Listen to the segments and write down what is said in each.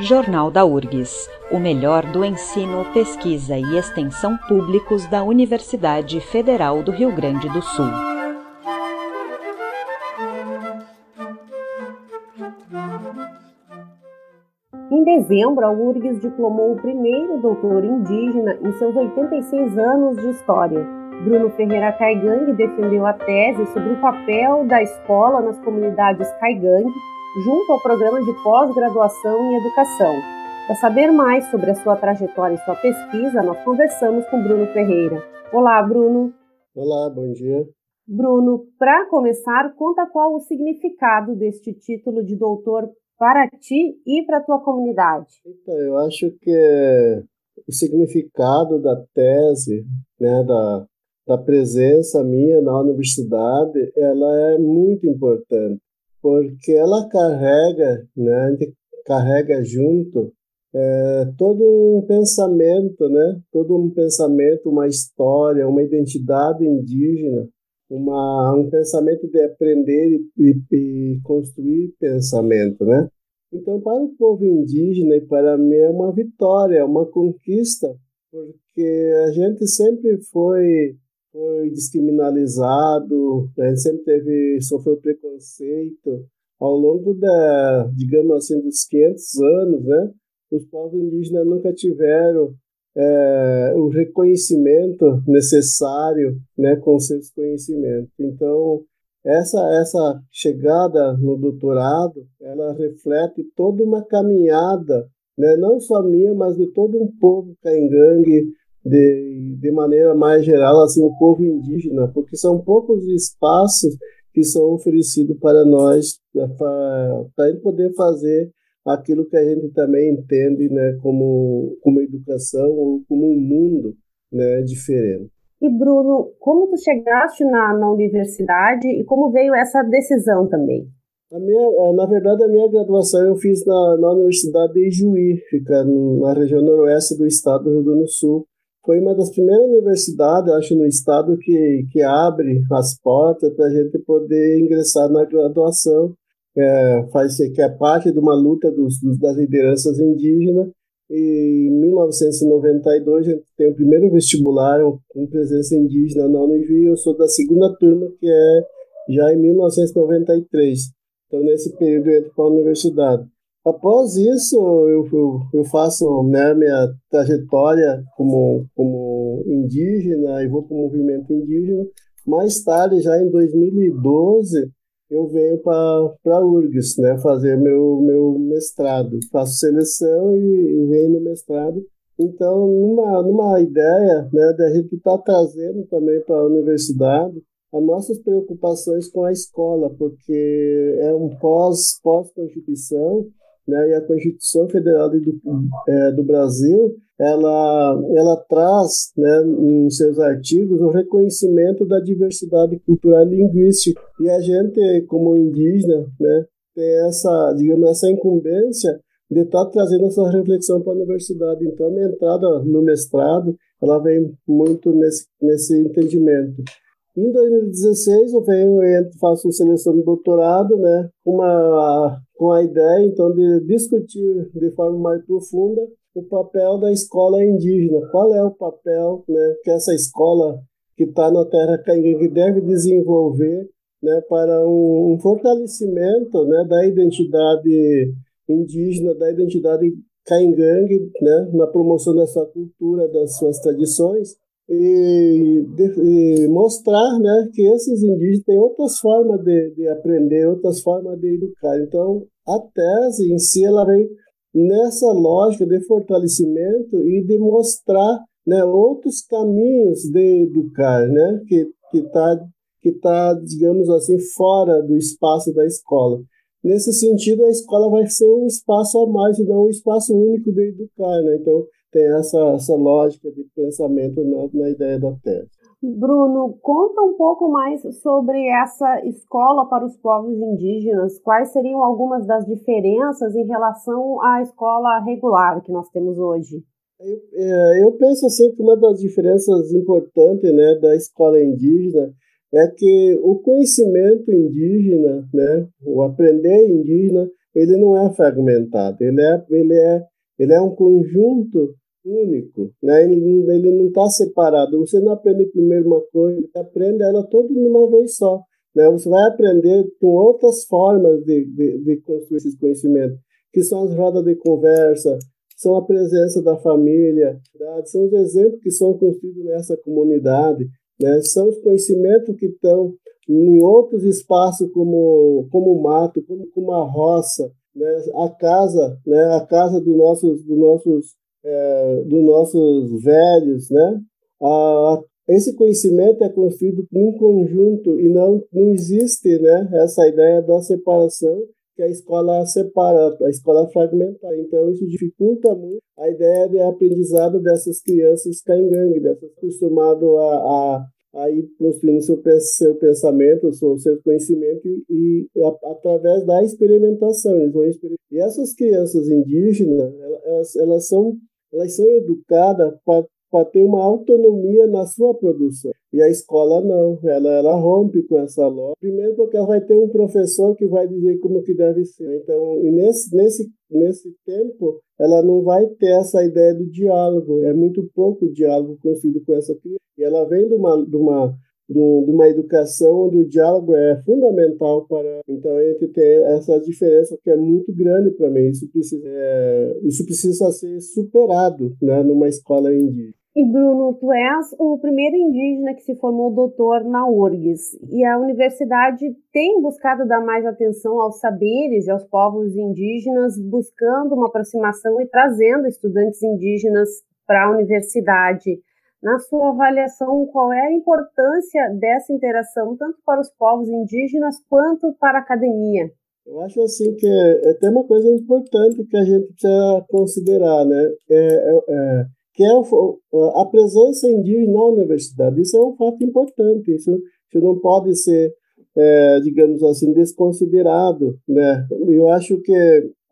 Jornal da URGS, o melhor do ensino, pesquisa e extensão públicos da Universidade Federal do Rio Grande do Sul. Em dezembro, a URGS diplomou o primeiro doutor indígena em seus 86 anos de história. Bruno Ferreira Caigang defendeu a tese sobre o papel da escola nas comunidades Caigang junto ao programa de pós-graduação em educação. Para saber mais sobre a sua trajetória e sua pesquisa, nós conversamos com Bruno Ferreira. Olá, Bruno. Olá, bom dia. Bruno, para começar, conta qual o significado deste título de doutor para ti e para a tua comunidade. Então, eu acho que o significado da tese, né, da, da presença minha na universidade, ela é muito importante porque ela carrega, né, carrega junto é, todo um pensamento, né, todo um pensamento, uma história, uma identidade indígena, uma, um pensamento de aprender e, e, e construir pensamento, né? Então, para o povo indígena e para mim é uma vitória, é uma conquista, porque a gente sempre foi foi descriminalizado, gente sempre teve, sofreu preconceito. Ao longo da, digamos assim, dos 500 anos, né, os povos indígenas nunca tiveram é, o reconhecimento necessário né, com seus conhecimentos. Então, essa, essa chegada no doutorado, ela reflete toda uma caminhada, né, não só minha, mas de todo um povo caingangue, de, de maneira mais geral, assim, o povo indígena, porque são poucos espaços que são oferecidos para nós, para, para poder fazer aquilo que a gente também entende né, como, como educação ou como um mundo né, diferente. E Bruno, como tu chegaste na, na universidade e como veio essa decisão também? A minha, na verdade, a minha graduação eu fiz na, na Universidade de Juí, fica na região noroeste do estado do Rio Grande do Sul foi uma das primeiras universidades, acho, no estado que, que abre as portas para a gente poder ingressar na graduação, é, faz que é parte de uma luta dos, dos, das lideranças indígenas. E em 1992 a gente tem o primeiro vestibular com presença indígena na Univi. Eu sou da segunda turma, que é já em 1993. Então, nesse período, eu entro para a universidade. Após isso, eu, eu, eu faço né, minha trajetória como, como indígena e vou para o movimento indígena. Mais tarde, já em 2012, eu venho para a URGS né, fazer meu, meu mestrado. Faço seleção e, e venho no mestrado. Então, numa, numa ideia né, da gente estar tá trazendo também para a universidade as nossas preocupações com a escola, porque é um pós-constituição, pós né, e a Constituição Federal do, é, do Brasil ela, ela traz né, em seus artigos o reconhecimento da diversidade cultural e linguística. E a gente, como indígena, né, tem essa, digamos, essa incumbência de estar tá trazendo essa reflexão para a universidade. Então, a minha entrada no mestrado ela vem muito nesse, nesse entendimento. Em 2016 eu venho e faço seleção de doutorado, né, uma, com a ideia então de discutir de forma mais profunda o papel da escola indígena. Qual é o papel né, que essa escola que está na terra caingangue deve desenvolver né, para um, um fortalecimento né, da identidade indígena, da identidade caingangue, né, na promoção dessa cultura, das suas tradições e, de, e, mostrar né, que esses indígenas têm outras formas de, de, aprender, outras formas de educar. Então, a tese em si ela vem nessa lógica de fortalecimento e de mostrar né, outros caminhos de educar, né, que está, que tá, digamos assim, fora do espaço da escola. Nesse sentido, a escola vai ser um espaço a mais e não um espaço único de educar. Né? Então, tem essa, essa lógica de pensamento na, na ideia da tese. Bruno, conta um pouco mais sobre essa escola para os povos indígenas. Quais seriam algumas das diferenças em relação à escola regular que nós temos hoje? Eu, é, eu penso assim que uma das diferenças importantes né, da escola indígena é que o conhecimento indígena, né, o aprender indígena, ele não é fragmentado, ele é, ele é, ele é um conjunto único, né? ele, ele não está separado. Você não aprende primeiro uma coisa, você aprende ela toda de uma vez só. Né? Você vai aprender com outras formas de, de, de construir esses conhecimentos, que são as rodas de conversa, são a presença da família, são os exemplos que são construídos nessa comunidade, né? são os conhecimentos que estão em outros espaços como como o mato, como, como a roça, né? a casa, né? a casa dos nossos dos nossos é, dos nossos velhos, né? A, esse conhecimento é construído num conjunto e não não existe, né? Essa ideia da separação que a escola separa, a escola fragmentar. Então, isso dificulta muito a ideia de aprendizado dessas crianças caingangue, dessas acostumado a, a, a ir construindo seu, seu pensamento, seu, seu conhecimento e, e a, através da experimentação. Eles vão experim e essas crianças indígenas, elas, elas, são, elas são educadas para ter uma autonomia na sua produção. E a escola não, ela, ela rompe com essa lógica. Primeiro porque ela vai ter um professor que vai dizer como que deve ser. Então, nesse, nesse, nesse tempo, ela não vai ter essa ideia do diálogo. É muito pouco diálogo construído com essa criança. E ela vem de uma, de uma de uma educação onde o diálogo é fundamental para então a gente tem essa diferença que é muito grande para mim. Isso precisa é, isso precisa ser superado né numa escola indígena. E Bruno, tu és o primeiro indígena que se formou doutor na URGS. E a universidade tem buscado dar mais atenção aos saberes e aos povos indígenas, buscando uma aproximação e trazendo estudantes indígenas para a universidade. Na sua avaliação, qual é a importância dessa interação tanto para os povos indígenas quanto para a academia? Eu acho assim que é, é tem uma coisa importante que a gente precisa considerar, né? É, é, é que é a presença indígena na universidade. Isso é um fato importante, isso, isso não pode ser, é, digamos assim, desconsiderado. Né? Eu acho que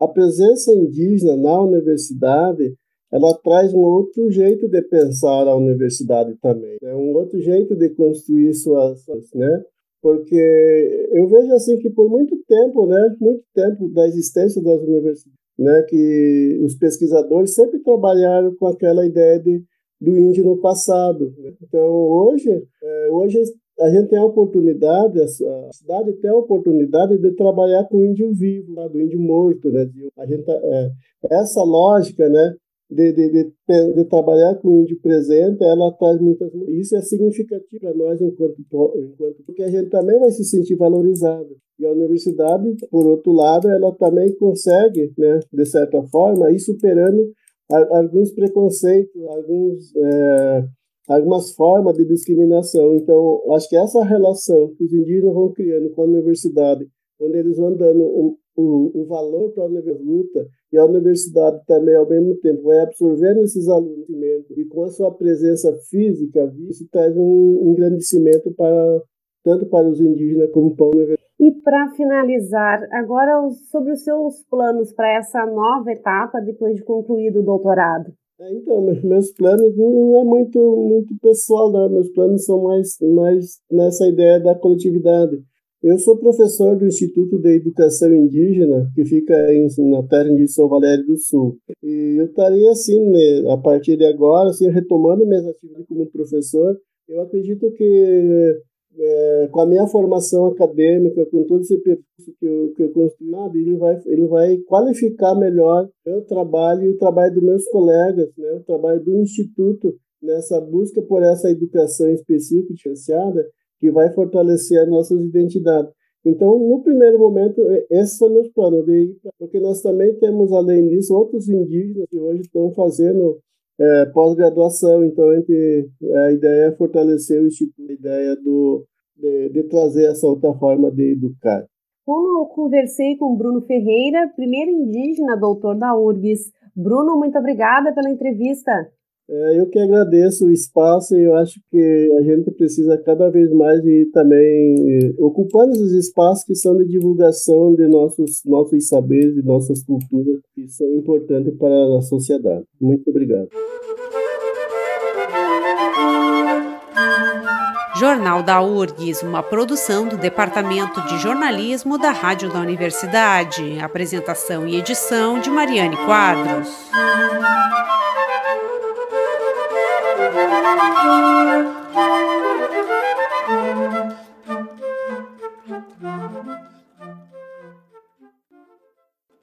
a presença indígena na universidade ela traz um outro jeito de pensar a universidade também, né? um outro jeito de construir suas, né? Porque eu vejo assim que por muito tempo, né, muito tempo da existência das universidades, né, que os pesquisadores sempre trabalharam com aquela ideia de, do índio no passado. Né? Então, hoje, é, hoje a gente tem a oportunidade, a cidade tem a oportunidade de trabalhar com o índio vivo, do índio morto. Né? A gente, tá, é, essa lógica, né, de, de, de, de, trabalhar com o índio presente, ela traz muitas. Isso é significativo para nós, enquanto, enquanto. porque a gente também vai se sentir valorizado. E a universidade, por outro lado, ela também consegue, né, de certa forma, ir superando alguns preconceitos, alguns, é, algumas formas de discriminação. Então, acho que essa relação que os indígenas vão criando com a universidade, onde eles vão dando um, um valor para a luta e a universidade também, ao mesmo tempo, vai absorvendo esses alunos e com a sua presença física, isso traz um engrandecimento para tanto para os indígenas como para a universidade. E para finalizar, agora sobre os seus planos para essa nova etapa depois de concluído o doutorado. É, então, meus planos não é muito muito pessoal, não. Meus planos são mais, mais nessa ideia da coletividade. Eu sou professor do Instituto de Educação Indígena, que fica em, na terra de São Valério do Sul. E eu estaria, assim, né, a partir de agora, assim, retomando minhas atividades como professor. Eu acredito que, é, com a minha formação acadêmica, com todo esse percurso que eu, que eu construí, ele vai, ele vai qualificar melhor o meu trabalho e o trabalho dos meus colegas, né, o trabalho do Instituto, nessa busca por essa educação específica diferenciada, que vai fortalecer as nossas identidades. Então, no primeiro momento, esses são meus planos, de porque nós também temos, além disso, outros indígenas que hoje estão fazendo é, pós-graduação. Então, a, gente, a ideia é fortalecer o Instituto, a ideia do, de, de trazer essa outra forma de educar. Como eu conversei com Bruno Ferreira, primeiro indígena doutor da URGS. Bruno, muito obrigada pela entrevista. É, eu que agradeço o espaço e eu acho que a gente precisa cada vez mais ir também eh, ocupando esses espaços que são de divulgação de nossos, nossos saberes, de nossas culturas, que são importantes para a sociedade. Muito obrigado. Jornal da URGS, uma produção do Departamento de Jornalismo da Rádio da Universidade. Apresentação e edição de Mariane Quadros. Thank you.